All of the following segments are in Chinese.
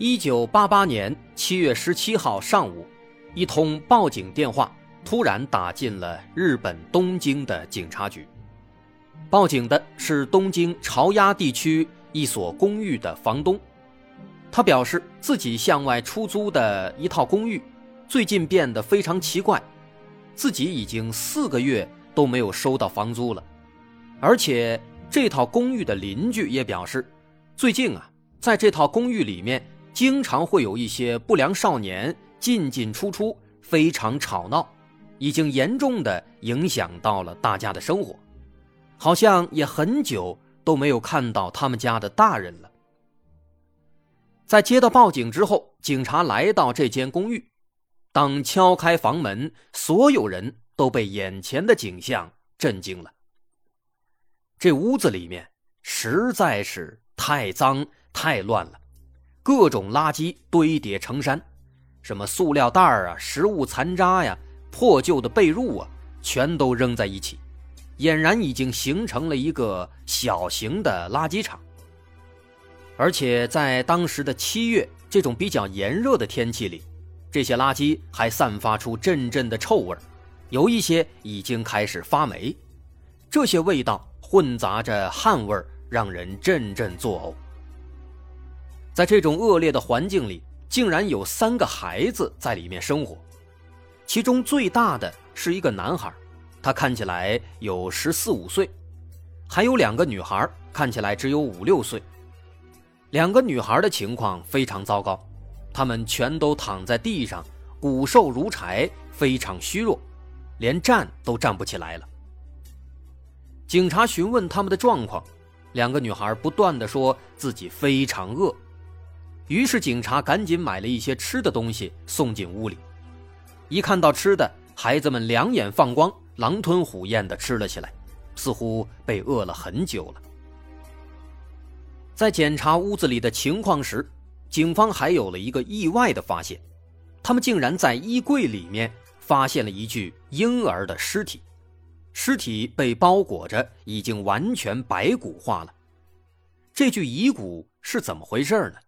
一九八八年七月十七号上午，一通报警电话突然打进了日本东京的警察局。报警的是东京朝鸭地区一所公寓的房东，他表示自己向外出租的一套公寓最近变得非常奇怪。自己已经四个月都没有收到房租了，而且这套公寓的邻居也表示，最近啊，在这套公寓里面经常会有一些不良少年进进出出，非常吵闹，已经严重的影响到了大家的生活，好像也很久都没有看到他们家的大人了。在接到报警之后，警察来到这间公寓。当敲开房门，所有人都被眼前的景象震惊了。这屋子里面实在是太脏太乱了，各种垃圾堆叠成山，什么塑料袋啊、食物残渣呀、破旧的被褥啊，全都扔在一起，俨然已经形成了一个小型的垃圾场。而且在当时的七月这种比较炎热的天气里。这些垃圾还散发出阵阵的臭味有一些已经开始发霉，这些味道混杂着汗味让人阵阵作呕。在这种恶劣的环境里，竟然有三个孩子在里面生活，其中最大的是一个男孩，他看起来有十四五岁，还有两个女孩，看起来只有五六岁。两个女孩的情况非常糟糕。他们全都躺在地上，骨瘦如柴，非常虚弱，连站都站不起来了。警察询问他们的状况，两个女孩不断的说自己非常饿，于是警察赶紧买了一些吃的东西送进屋里。一看到吃的，孩子们两眼放光，狼吞虎咽的吃了起来，似乎被饿了很久了。在检查屋子里的情况时，警方还有了一个意外的发现，他们竟然在衣柜里面发现了一具婴儿的尸体，尸体被包裹着，已经完全白骨化了。这具遗骨是怎么回事呢？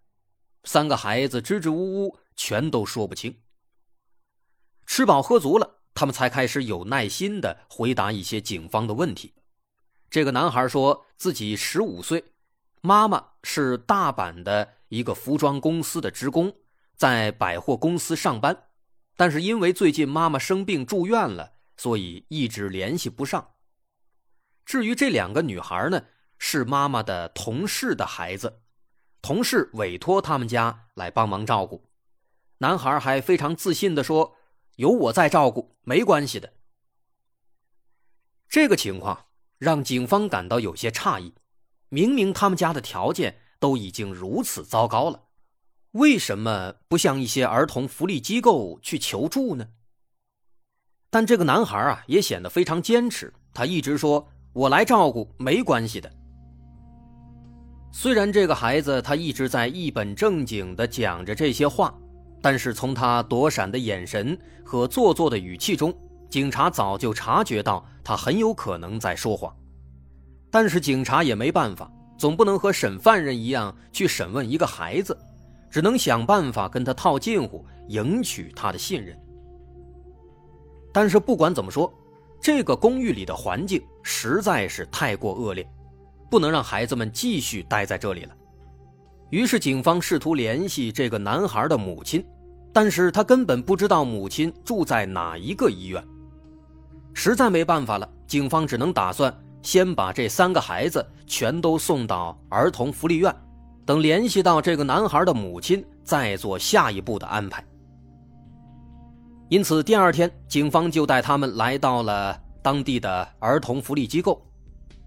三个孩子支支吾吾，全都说不清。吃饱喝足了，他们才开始有耐心的回答一些警方的问题。这个男孩说自己十五岁，妈妈是大阪的。一个服装公司的职工，在百货公司上班，但是因为最近妈妈生病住院了，所以一直联系不上。至于这两个女孩呢，是妈妈的同事的孩子，同事委托他们家来帮忙照顾。男孩还非常自信的说：“有我在照顾，没关系的。”这个情况让警方感到有些诧异，明明他们家的条件。都已经如此糟糕了，为什么不向一些儿童福利机构去求助呢？但这个男孩啊，也显得非常坚持，他一直说：“我来照顾，没关系的。”虽然这个孩子他一直在一本正经的讲着这些话，但是从他躲闪的眼神和做作的语气中，警察早就察觉到他很有可能在说谎。但是警察也没办法。总不能和审犯人一样去审问一个孩子，只能想办法跟他套近乎，赢取他的信任。但是不管怎么说，这个公寓里的环境实在是太过恶劣，不能让孩子们继续待在这里了。于是警方试图联系这个男孩的母亲，但是他根本不知道母亲住在哪一个医院。实在没办法了，警方只能打算。先把这三个孩子全都送到儿童福利院，等联系到这个男孩的母亲，再做下一步的安排。因此，第二天警方就带他们来到了当地的儿童福利机构，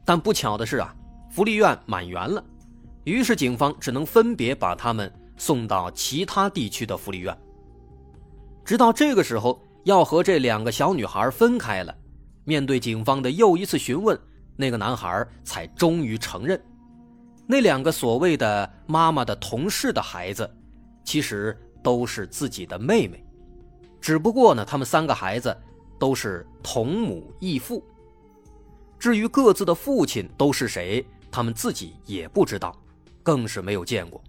但不巧的是啊，福利院满员了，于是警方只能分别把他们送到其他地区的福利院。直到这个时候，要和这两个小女孩分开了。面对警方的又一次询问，那个男孩才终于承认，那两个所谓的妈妈的同事的孩子，其实都是自己的妹妹，只不过呢，他们三个孩子都是同母异父。至于各自的父亲都是谁，他们自己也不知道，更是没有见过，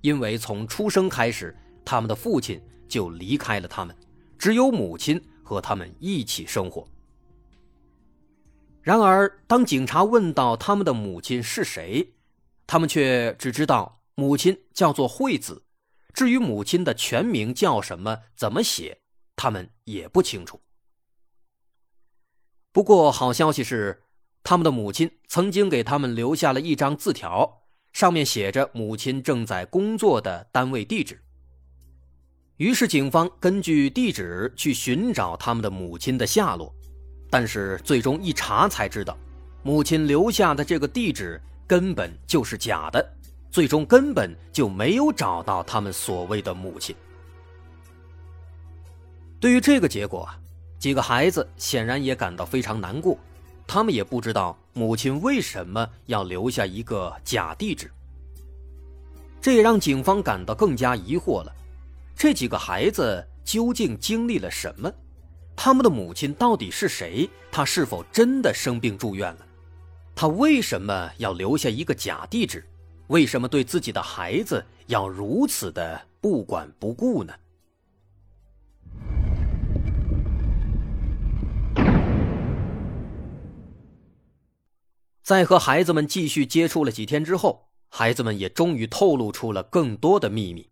因为从出生开始，他们的父亲就离开了他们，只有母亲和他们一起生活。然而，当警察问到他们的母亲是谁，他们却只知道母亲叫做惠子，至于母亲的全名叫什么、怎么写，他们也不清楚。不过，好消息是，他们的母亲曾经给他们留下了一张字条，上面写着母亲正在工作的单位地址。于是，警方根据地址去寻找他们的母亲的下落。但是最终一查才知道，母亲留下的这个地址根本就是假的，最终根本就没有找到他们所谓的母亲。对于这个结果，几个孩子显然也感到非常难过，他们也不知道母亲为什么要留下一个假地址。这也让警方感到更加疑惑了：这几个孩子究竟经历了什么？他们的母亲到底是谁？她是否真的生病住院了？她为什么要留下一个假地址？为什么对自己的孩子要如此的不管不顾呢？在和孩子们继续接触了几天之后，孩子们也终于透露出了更多的秘密。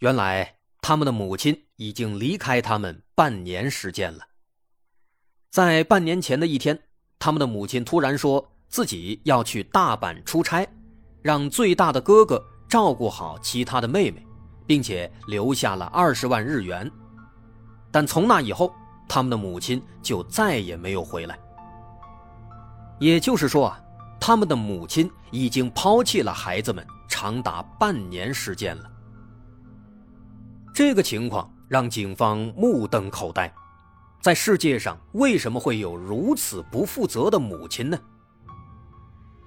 原来。他们的母亲已经离开他们半年时间了。在半年前的一天，他们的母亲突然说自己要去大阪出差，让最大的哥哥照顾好其他的妹妹，并且留下了二十万日元。但从那以后，他们的母亲就再也没有回来。也就是说啊，他们的母亲已经抛弃了孩子们长达半年时间了。这个情况让警方目瞪口呆，在世界上为什么会有如此不负责的母亲呢？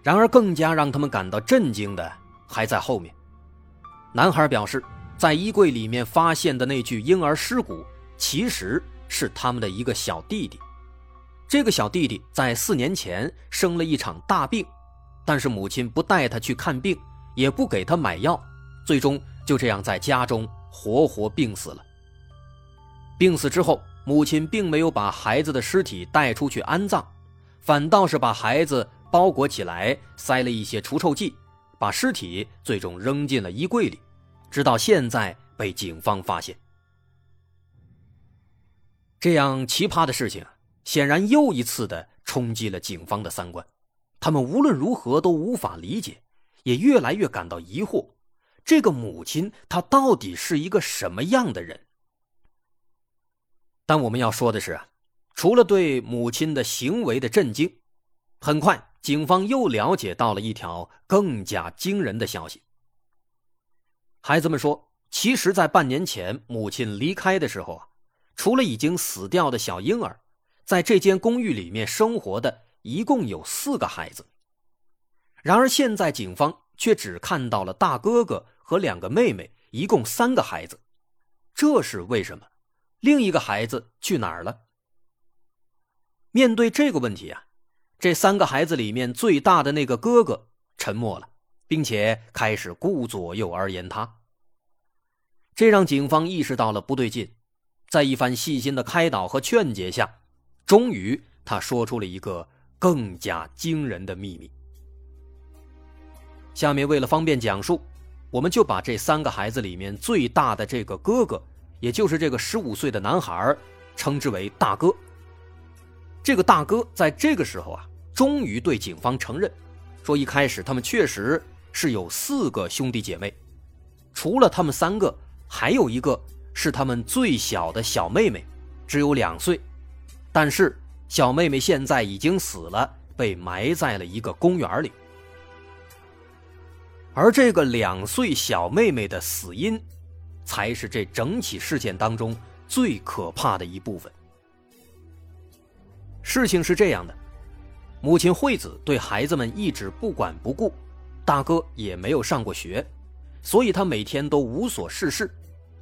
然而，更加让他们感到震惊的还在后面。男孩表示，在衣柜里面发现的那具婴儿尸骨，其实是他们的一个小弟弟。这个小弟弟在四年前生了一场大病，但是母亲不带他去看病，也不给他买药，最终就这样在家中。活活病死了。病死之后，母亲并没有把孩子的尸体带出去安葬，反倒是把孩子包裹起来，塞了一些除臭剂，把尸体最终扔进了衣柜里，直到现在被警方发现。这样奇葩的事情，显然又一次的冲击了警方的三观，他们无论如何都无法理解，也越来越感到疑惑。这个母亲，她到底是一个什么样的人？但我们要说的是啊，除了对母亲的行为的震惊，很快警方又了解到了一条更加惊人的消息。孩子们说，其实，在半年前母亲离开的时候啊，除了已经死掉的小婴儿，在这间公寓里面生活的一共有四个孩子。然而，现在警方却只看到了大哥哥。和两个妹妹，一共三个孩子，这是为什么？另一个孩子去哪儿了？面对这个问题啊，这三个孩子里面最大的那个哥哥沉默了，并且开始顾左右而言他。这让警方意识到了不对劲，在一番细心的开导和劝解下，终于他说出了一个更加惊人的秘密。下面为了方便讲述。我们就把这三个孩子里面最大的这个哥哥，也就是这个十五岁的男孩，称之为大哥。这个大哥在这个时候啊，终于对警方承认，说一开始他们确实是有四个兄弟姐妹，除了他们三个，还有一个是他们最小的小妹妹，只有两岁，但是小妹妹现在已经死了，被埋在了一个公园里。而这个两岁小妹妹的死因，才是这整起事件当中最可怕的一部分。事情是这样的，母亲惠子对孩子们一直不管不顾，大哥也没有上过学，所以他每天都无所事事，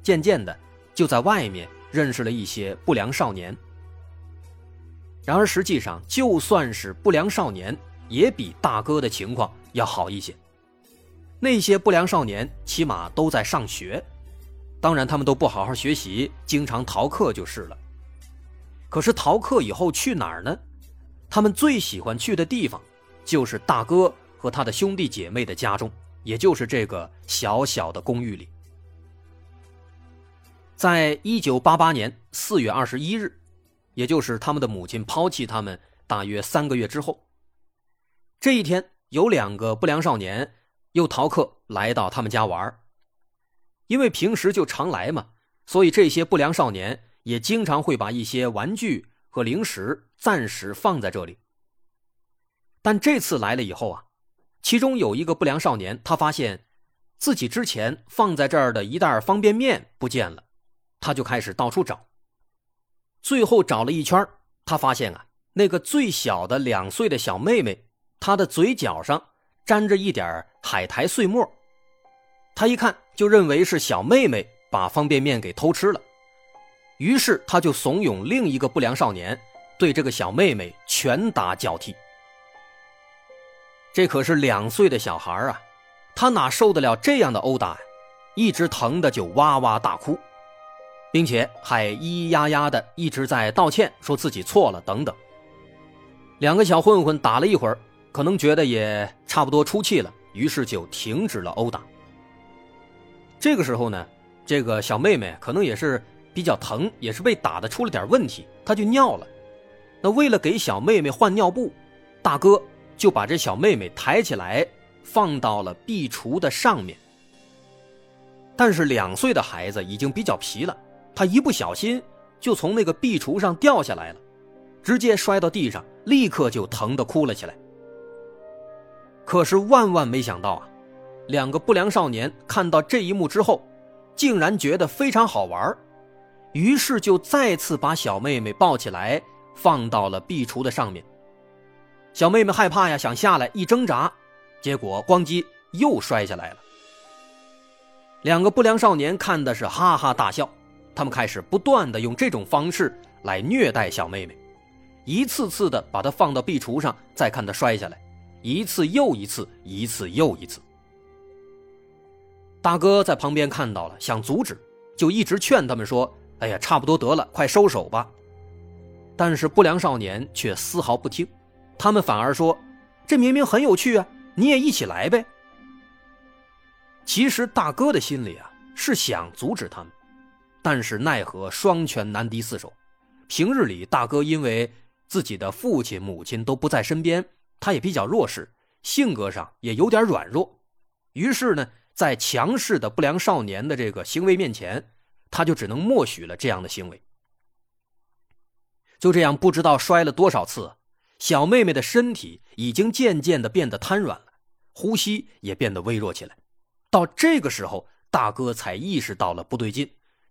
渐渐的就在外面认识了一些不良少年。然而实际上，就算是不良少年，也比大哥的情况要好一些。那些不良少年起码都在上学，当然他们都不好好学习，经常逃课就是了。可是逃课以后去哪儿呢？他们最喜欢去的地方，就是大哥和他的兄弟姐妹的家中，也就是这个小小的公寓里。在一九八八年四月二十一日，也就是他们的母亲抛弃他们大约三个月之后，这一天有两个不良少年又逃课来到他们家玩因为平时就常来嘛，所以这些不良少年。也经常会把一些玩具和零食暂时放在这里。但这次来了以后啊，其中有一个不良少年，他发现自己之前放在这儿的一袋方便面不见了，他就开始到处找。最后找了一圈，他发现啊，那个最小的两岁的小妹妹，她的嘴角上沾着一点海苔碎末，他一看就认为是小妹妹把方便面给偷吃了。于是他就怂恿另一个不良少年对这个小妹妹拳打脚踢。这可是两岁的小孩啊，他哪受得了这样的殴打呀？一直疼的就哇哇大哭，并且还咿咿呀呀的一直在道歉，说自己错了等等。两个小混混打了一会儿，可能觉得也差不多出气了，于是就停止了殴打。这个时候呢，这个小妹妹可能也是。比较疼，也是被打的出了点问题，她就尿了。那为了给小妹妹换尿布，大哥就把这小妹妹抬起来放到了壁橱的上面。但是两岁的孩子已经比较皮了，他一不小心就从那个壁橱上掉下来了，直接摔到地上，立刻就疼得哭了起来。可是万万没想到啊，两个不良少年看到这一幕之后，竟然觉得非常好玩于是就再次把小妹妹抱起来，放到了壁橱的上面。小妹妹害怕呀，想下来，一挣扎，结果咣叽又摔下来了。两个不良少年看的是哈哈大笑，他们开始不断的用这种方式来虐待小妹妹，一次次的把她放到壁橱上，再看她摔下来，一次又一次，一次又一次。大哥在旁边看到了，想阻止，就一直劝他们说。哎呀，差不多得了，快收手吧！但是不良少年却丝毫不听，他们反而说：“这明明很有趣啊，你也一起来呗。”其实大哥的心里啊是想阻止他们，但是奈何双拳难敌四手。平日里，大哥因为自己的父亲、母亲都不在身边，他也比较弱势，性格上也有点软弱。于是呢，在强势的不良少年的这个行为面前，他就只能默许了这样的行为。就这样，不知道摔了多少次，小妹妹的身体已经渐渐的变得瘫软了，呼吸也变得微弱起来。到这个时候，大哥才意识到了不对劲，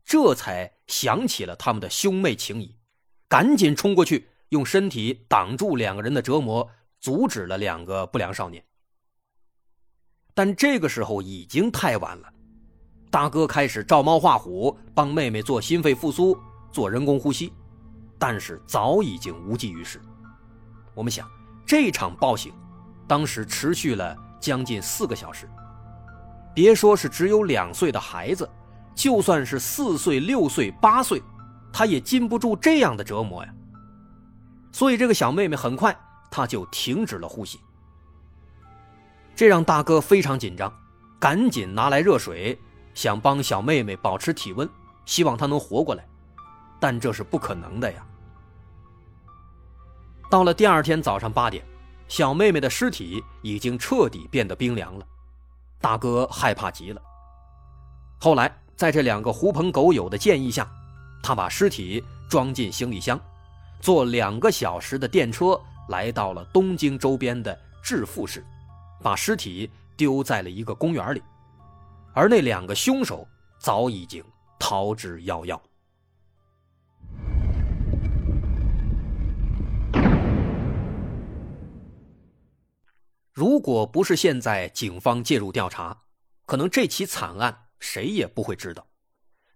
这才想起了他们的兄妹情谊，赶紧冲过去，用身体挡住两个人的折磨，阻止了两个不良少年。但这个时候已经太晚了。大哥开始照猫画虎，帮妹妹做心肺复苏、做人工呼吸，但是早已经无济于事。我们想，这场暴行当时持续了将近四个小时，别说是只有两岁的孩子，就算是四岁、六岁、八岁，他也禁不住这样的折磨呀。所以，这个小妹妹很快她就停止了呼吸，这让大哥非常紧张，赶紧拿来热水。想帮小妹妹保持体温，希望她能活过来，但这是不可能的呀。到了第二天早上八点，小妹妹的尸体已经彻底变得冰凉了，大哥害怕极了。后来，在这两个狐朋狗友的建议下，他把尸体装进行李箱，坐两个小时的电车来到了东京周边的致富市，把尸体丢在了一个公园里，而那两个凶手早已经逃之夭夭。如果不是现在警方介入调查，可能这起惨案谁也不会知道。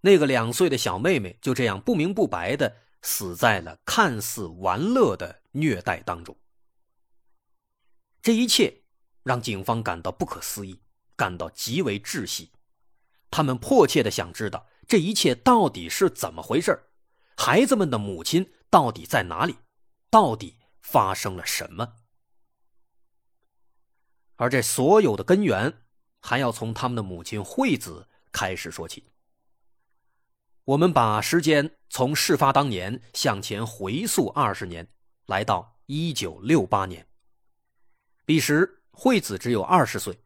那个两岁的小妹妹就这样不明不白的死在了看似玩乐的虐待当中。这一切让警方感到不可思议，感到极为窒息。他们迫切的想知道这一切到底是怎么回事孩子们的母亲到底在哪里？到底发生了什么？而这所有的根源，还要从他们的母亲惠子开始说起。我们把时间从事发当年向前回溯二十年，来到一九六八年。彼时惠子只有二十岁，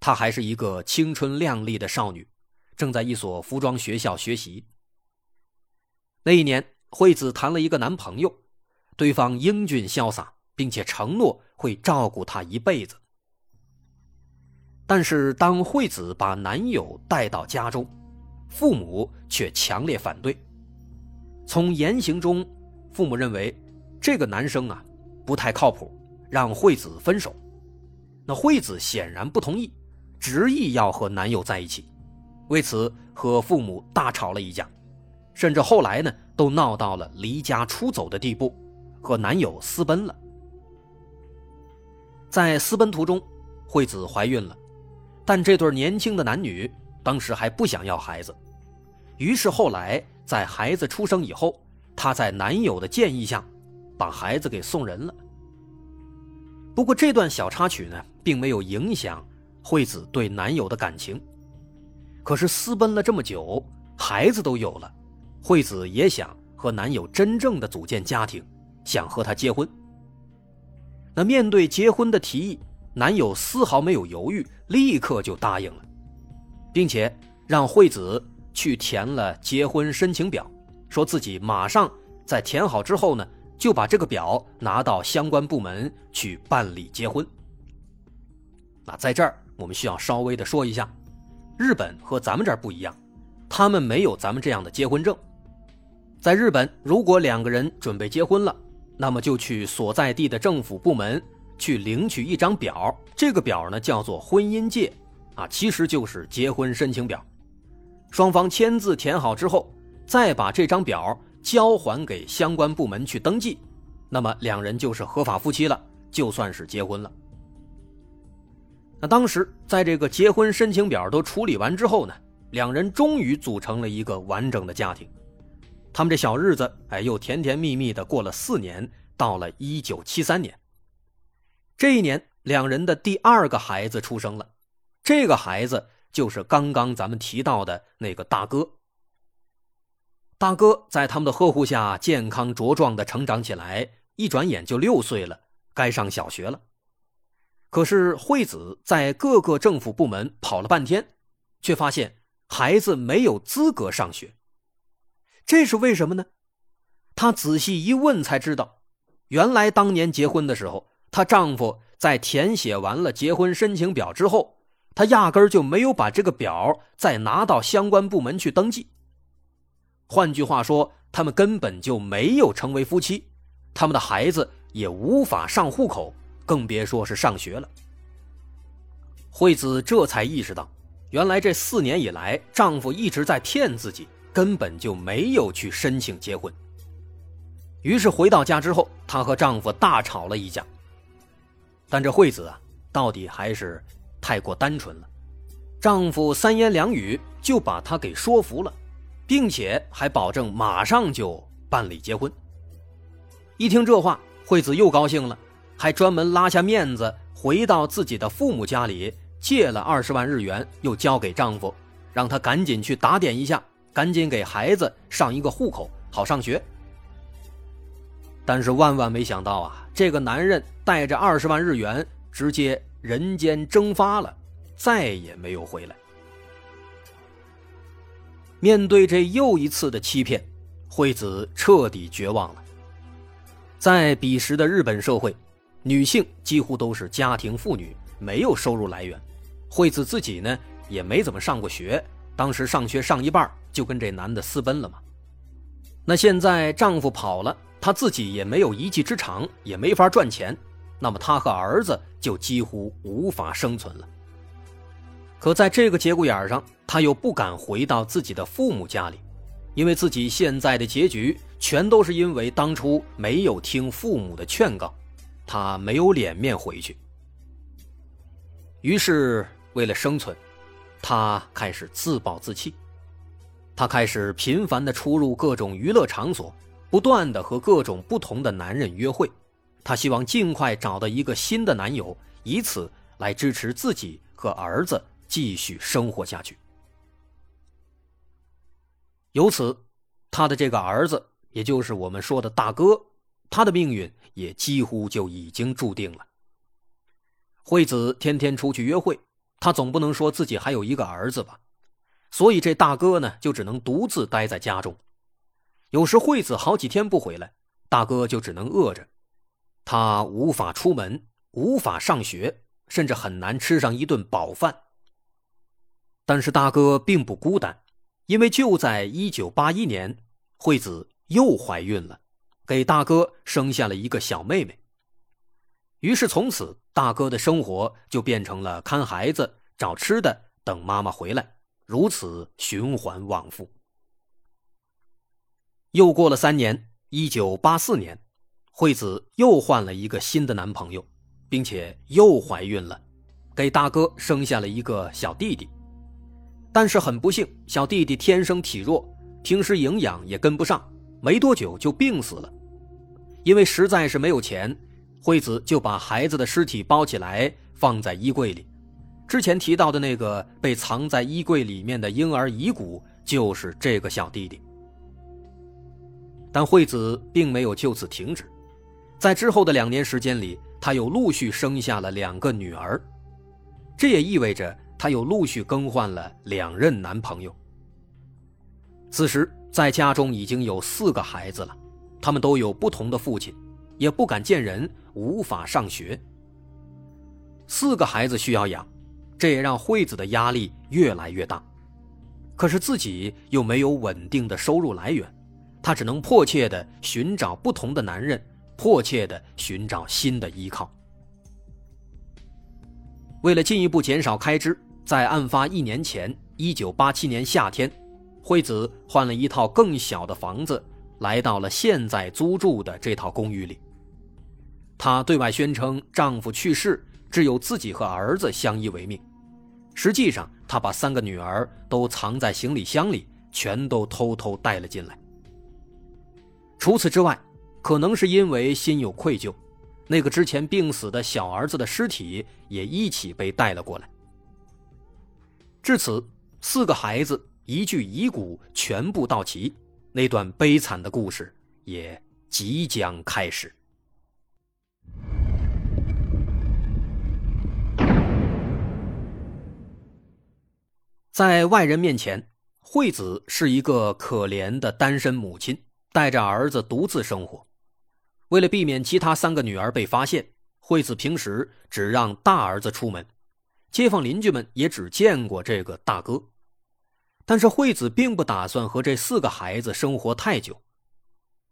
她还是一个青春靓丽的少女，正在一所服装学校学习。那一年，惠子谈了一个男朋友，对方英俊潇洒，并且承诺会照顾她一辈子。但是，当惠子把男友带到家中，父母却强烈反对。从言行中，父母认为这个男生啊不太靠谱，让惠子分手。那惠子显然不同意，执意要和男友在一起，为此和父母大吵了一架，甚至后来呢都闹到了离家出走的地步，和男友私奔了。在私奔途中，惠子怀孕了。但这对年轻的男女当时还不想要孩子，于是后来在孩子出生以后，她在男友的建议下，把孩子给送人了。不过这段小插曲呢，并没有影响惠子对男友的感情。可是私奔了这么久，孩子都有了，惠子也想和男友真正的组建家庭，想和他结婚。那面对结婚的提议。男友丝毫没有犹豫，立刻就答应了，并且让惠子去填了结婚申请表，说自己马上在填好之后呢，就把这个表拿到相关部门去办理结婚。那在这儿我们需要稍微的说一下，日本和咱们这儿不一样，他们没有咱们这样的结婚证。在日本，如果两个人准备结婚了，那么就去所在地的政府部门。去领取一张表，这个表呢叫做婚姻戒，啊，其实就是结婚申请表。双方签字填好之后，再把这张表交还给相关部门去登记，那么两人就是合法夫妻了，就算是结婚了。那当时在这个结婚申请表都处理完之后呢，两人终于组成了一个完整的家庭。他们这小日子，哎，又甜甜蜜蜜的过了四年，到了一九七三年。这一年，两人的第二个孩子出生了，这个孩子就是刚刚咱们提到的那个大哥。大哥在他们的呵护下健康茁壮的成长起来，一转眼就六岁了，该上小学了。可是惠子在各个政府部门跑了半天，却发现孩子没有资格上学，这是为什么呢？他仔细一问才知道，原来当年结婚的时候。她丈夫在填写完了结婚申请表之后，她压根儿就没有把这个表再拿到相关部门去登记。换句话说，他们根本就没有成为夫妻，他们的孩子也无法上户口，更别说是上学了。惠子这才意识到，原来这四年以来，丈夫一直在骗自己，根本就没有去申请结婚。于是回到家之后，她和丈夫大吵了一架。但这惠子啊，到底还是太过单纯了。丈夫三言两语就把她给说服了，并且还保证马上就办理结婚。一听这话，惠子又高兴了，还专门拉下面子回到自己的父母家里借了二十万日元，又交给丈夫，让他赶紧去打点一下，赶紧给孩子上一个户口，好上学。但是万万没想到啊，这个男人带着二十万日元直接人间蒸发了，再也没有回来。面对这又一次的欺骗，惠子彻底绝望了。在彼时的日本社会，女性几乎都是家庭妇女，没有收入来源，惠子自己呢也没怎么上过学，当时上学上一半就跟这男的私奔了嘛。那现在丈夫跑了，他自己也没有一技之长，也没法赚钱，那么他和儿子就几乎无法生存了。可在这个节骨眼上，他又不敢回到自己的父母家里，因为自己现在的结局全都是因为当初没有听父母的劝告，他没有脸面回去。于是，为了生存，他开始自暴自弃。他开始频繁地出入各种娱乐场所，不断的和各种不同的男人约会。她希望尽快找到一个新的男友，以此来支持自己和儿子继续生活下去。由此，她的这个儿子，也就是我们说的大哥，他的命运也几乎就已经注定了。惠子天天出去约会，她总不能说自己还有一个儿子吧，所以这大哥呢就只能独自待在家中。有时惠子好几天不回来，大哥就只能饿着，他无法出门，无法上学，甚至很难吃上一顿饱饭。但是大哥并不孤单，因为就在一九八一年，惠子又怀孕了，给大哥生下了一个小妹妹。于是从此，大哥的生活就变成了看孩子、找吃的、等妈妈回来，如此循环往复。又过了三年，一九八四年，惠子又换了一个新的男朋友，并且又怀孕了，给大哥生下了一个小弟弟。但是很不幸，小弟弟天生体弱，平时营养也跟不上，没多久就病死了。因为实在是没有钱。惠子就把孩子的尸体包起来放在衣柜里，之前提到的那个被藏在衣柜里面的婴儿遗骨就是这个小弟弟。但惠子并没有就此停止，在之后的两年时间里，她又陆续生下了两个女儿，这也意味着她又陆续更换了两任男朋友。此时，在家中已经有四个孩子了，他们都有不同的父亲。也不敢见人，无法上学。四个孩子需要养，这也让惠子的压力越来越大。可是自己又没有稳定的收入来源，她只能迫切的寻找不同的男人，迫切的寻找新的依靠。为了进一步减少开支，在案发一年前，一九八七年夏天，惠子换了一套更小的房子，来到了现在租住的这套公寓里。她对外宣称丈夫去世，只有自己和儿子相依为命。实际上，她把三个女儿都藏在行李箱里，全都偷偷带了进来。除此之外，可能是因为心有愧疚，那个之前病死的小儿子的尸体也一起被带了过来。至此，四个孩子一具遗骨全部到齐，那段悲惨的故事也即将开始。在外人面前，惠子是一个可怜的单身母亲，带着儿子独自生活。为了避免其他三个女儿被发现，惠子平时只让大儿子出门，街坊邻居们也只见过这个大哥。但是惠子并不打算和这四个孩子生活太久，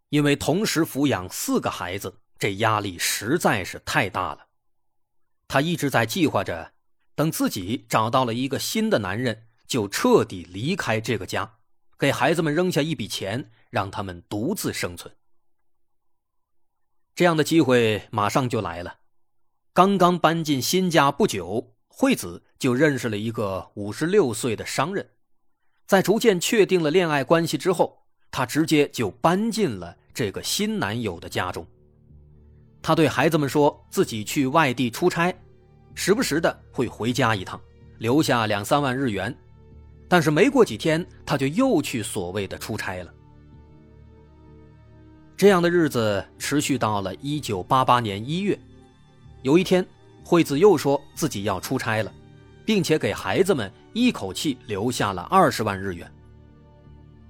因为同时抚养四个孩子，这压力实在是太大了。她一直在计划着，等自己找到了一个新的男人。就彻底离开这个家，给孩子们扔下一笔钱，让他们独自生存。这样的机会马上就来了。刚刚搬进新家不久，惠子就认识了一个五十六岁的商人。在逐渐确定了恋爱关系之后，她直接就搬进了这个新男友的家中。她对孩子们说自己去外地出差，时不时的会回家一趟，留下两三万日元。但是没过几天，他就又去所谓的出差了。这样的日子持续到了一九八八年一月，有一天，惠子又说自己要出差了，并且给孩子们一口气留下了二十万日元。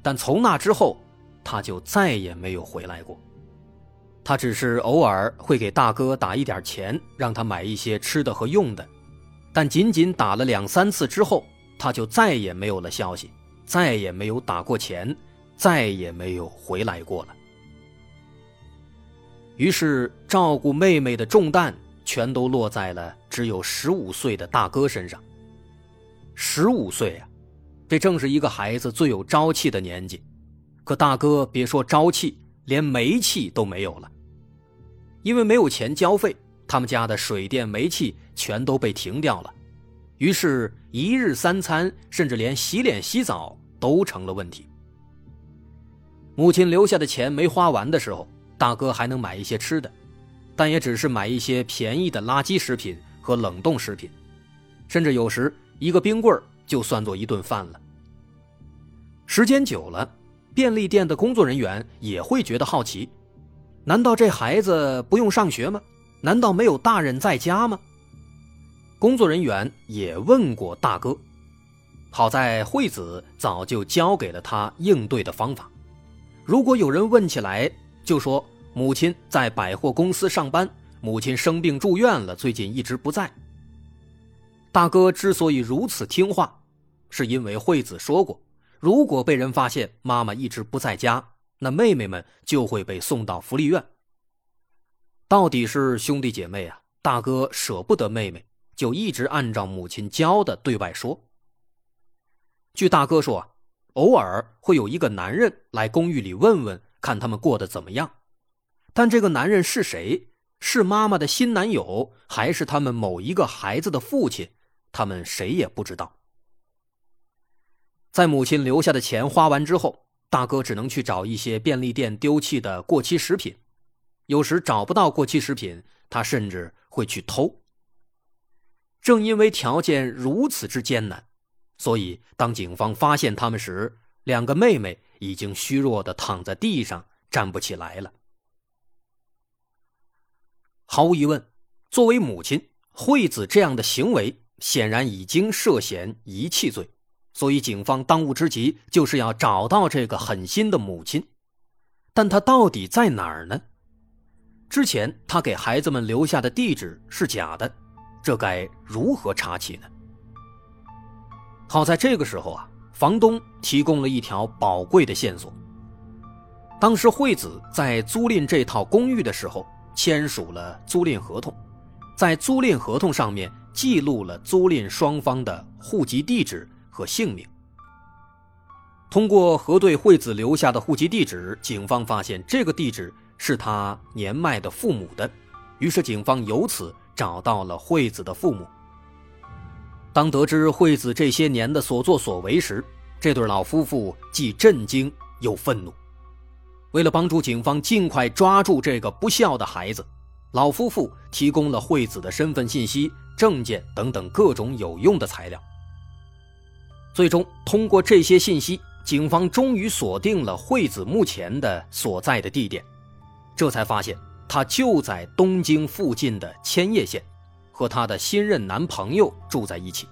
但从那之后，他就再也没有回来过。他只是偶尔会给大哥打一点钱，让他买一些吃的和用的。但仅仅打了两三次之后，他就再也没有了消息，再也没有打过钱，再也没有回来过了。于是，照顾妹妹的重担全都落在了只有十五岁的大哥身上。十五岁啊，这正是一个孩子最有朝气的年纪。可大哥别说朝气，连煤气都没有了，因为没有钱交费，他们家的水电煤气全都被停掉了。于是，一日三餐，甚至连洗脸洗澡都成了问题。母亲留下的钱没花完的时候。大哥还能买一些吃的，但也只是买一些便宜的垃圾食品和冷冻食品，甚至有时一个冰棍就算作一顿饭了。时间久了，便利店的工作人员也会觉得好奇：难道这孩子不用上学吗？难道没有大人在家吗？工作人员也问过大哥，好在惠子早就教给了他应对的方法。如果有人问起来，就说。母亲在百货公司上班，母亲生病住院了，最近一直不在。大哥之所以如此听话，是因为惠子说过，如果被人发现妈妈一直不在家，那妹妹们就会被送到福利院。到底是兄弟姐妹啊，大哥舍不得妹妹，就一直按照母亲教的对外说。据大哥说，偶尔会有一个男人来公寓里问问，看他们过得怎么样。但这个男人是谁？是妈妈的新男友，还是他们某一个孩子的父亲？他们谁也不知道。在母亲留下的钱花完之后，大哥只能去找一些便利店丢弃的过期食品。有时找不到过期食品，他甚至会去偷。正因为条件如此之艰难，所以当警方发现他们时，两个妹妹已经虚弱的躺在地上，站不起来了。毫无疑问，作为母亲，惠子这样的行为显然已经涉嫌遗弃罪，所以警方当务之急就是要找到这个狠心的母亲。但她到底在哪儿呢？之前她给孩子们留下的地址是假的，这该如何查起呢？好在这个时候啊，房东提供了一条宝贵的线索。当时惠子在租赁这套公寓的时候。签署了租赁合同，在租赁合同上面记录了租赁双方的户籍地址和姓名。通过核对惠子留下的户籍地址，警方发现这个地址是他年迈的父母的，于是警方由此找到了惠子的父母。当得知惠子这些年的所作所为时，这对老夫妇既震惊又愤怒。为了帮助警方尽快抓住这个不孝的孩子，老夫妇提供了惠子的身份信息、证件等等各种有用的材料。最终，通过这些信息，警方终于锁定了惠子目前的所在的地点，这才发现她就在东京附近的千叶县，和她的新任男朋友住在一起。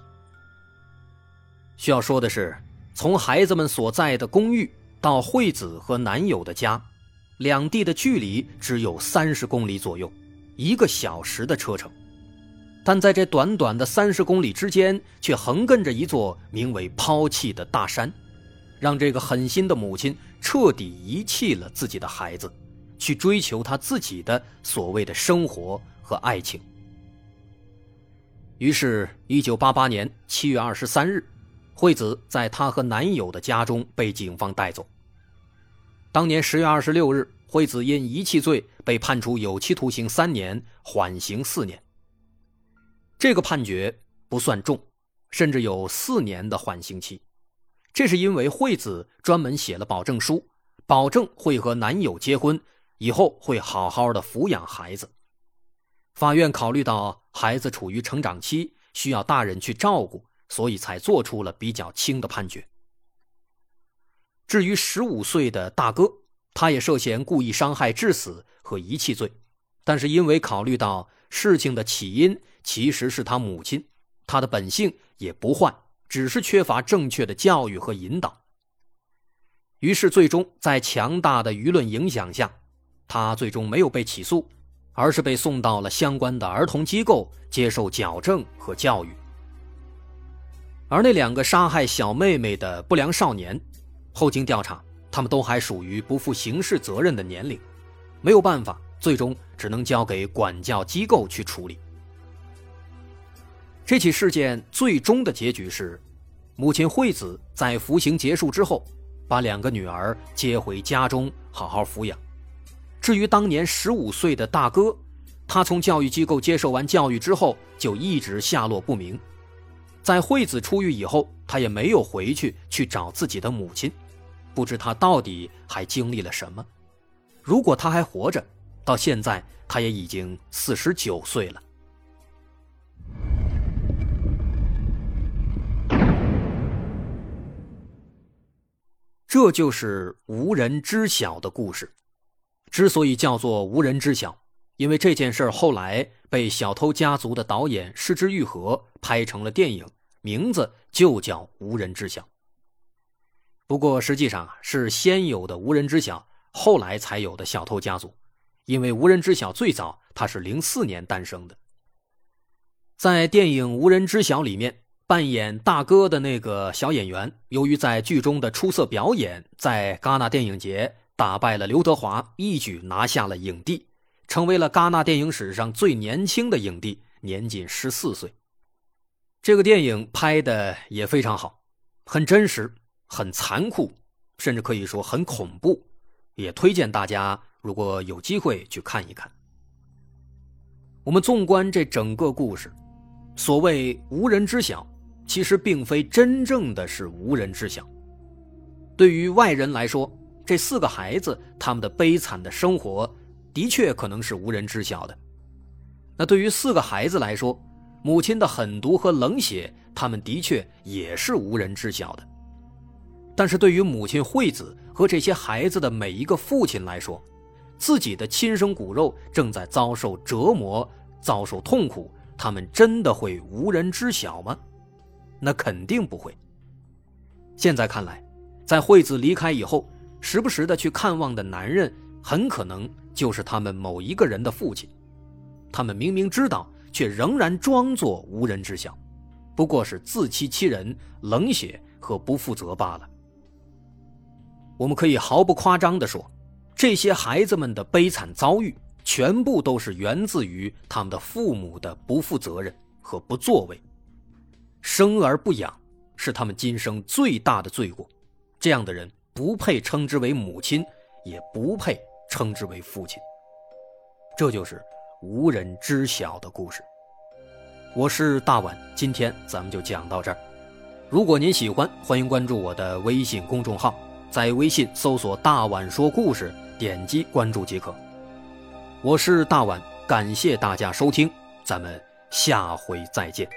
需要说的是，从孩子们所在的公寓。到惠子和男友的家，两地的距离只有三十公里左右，一个小时的车程。但在这短短的三十公里之间，却横亘着一座名为“抛弃”的大山，让这个狠心的母亲彻底遗弃了自己的孩子，去追求她自己的所谓的生活和爱情。于是，一九八八年七月二十三日。惠子在她和男友的家中被警方带走。当年十月二十六日，惠子因遗弃罪被判处有期徒刑三年，缓刑四年。这个判决不算重，甚至有四年的缓刑期。这是因为惠子专门写了保证书，保证会和男友结婚，以后会好好的抚养孩子。法院考虑到孩子处于成长期，需要大人去照顾。所以才做出了比较轻的判决。至于十五岁的大哥，他也涉嫌故意伤害致死和遗弃罪，但是因为考虑到事情的起因其实是他母亲，他的本性也不坏，只是缺乏正确的教育和引导。于是最终在强大的舆论影响下，他最终没有被起诉，而是被送到了相关的儿童机构接受矫正和教育。而那两个杀害小妹妹的不良少年，后经调查，他们都还属于不负刑事责任的年龄，没有办法，最终只能交给管教机构去处理。这起事件最终的结局是，母亲惠子在服刑结束之后，把两个女儿接回家中好好抚养。至于当年十五岁的大哥，他从教育机构接受完教育之后，就一直下落不明。在惠子出狱以后，他也没有回去去找自己的母亲，不知他到底还经历了什么。如果他还活着，到现在他也已经四十九岁了。这就是无人知晓的故事。之所以叫做无人知晓，因为这件事后来被《小偷家族》的导演失之愈合拍成了电影，名字就叫《无人知晓》。不过实际上是先有的《无人知晓》，后来才有的《小偷家族》，因为《无人知晓》最早它是零四年诞生的。在电影《无人知晓》里面。扮演大哥的那个小演员，由于在剧中的出色表演，在戛纳电影节打败了刘德华，一举拿下了影帝，成为了戛纳电影史上最年轻的影帝，年仅十四岁。这个电影拍的也非常好，很真实，很残酷，甚至可以说很恐怖，也推荐大家如果有机会去看一看。我们纵观这整个故事，所谓无人知晓。其实并非真正的是无人知晓。对于外人来说，这四个孩子他们的悲惨的生活，的确可能是无人知晓的。那对于四个孩子来说，母亲的狠毒和冷血，他们的确也是无人知晓的。但是对于母亲惠子和这些孩子的每一个父亲来说，自己的亲生骨肉正在遭受折磨、遭受痛苦，他们真的会无人知晓吗？那肯定不会。现在看来，在惠子离开以后，时不时的去看望的男人，很可能就是他们某一个人的父亲。他们明明知道，却仍然装作无人知晓，不过是自欺欺人、冷血和不负责罢了。我们可以毫不夸张地说，这些孩子们的悲惨遭遇，全部都是源自于他们的父母的不负责任和不作为。生而不养，是他们今生最大的罪过。这样的人不配称之为母亲，也不配称之为父亲。这就是无人知晓的故事。我是大碗，今天咱们就讲到这儿。如果您喜欢，欢迎关注我的微信公众号，在微信搜索“大碗说故事”，点击关注即可。我是大碗，感谢大家收听，咱们下回再见。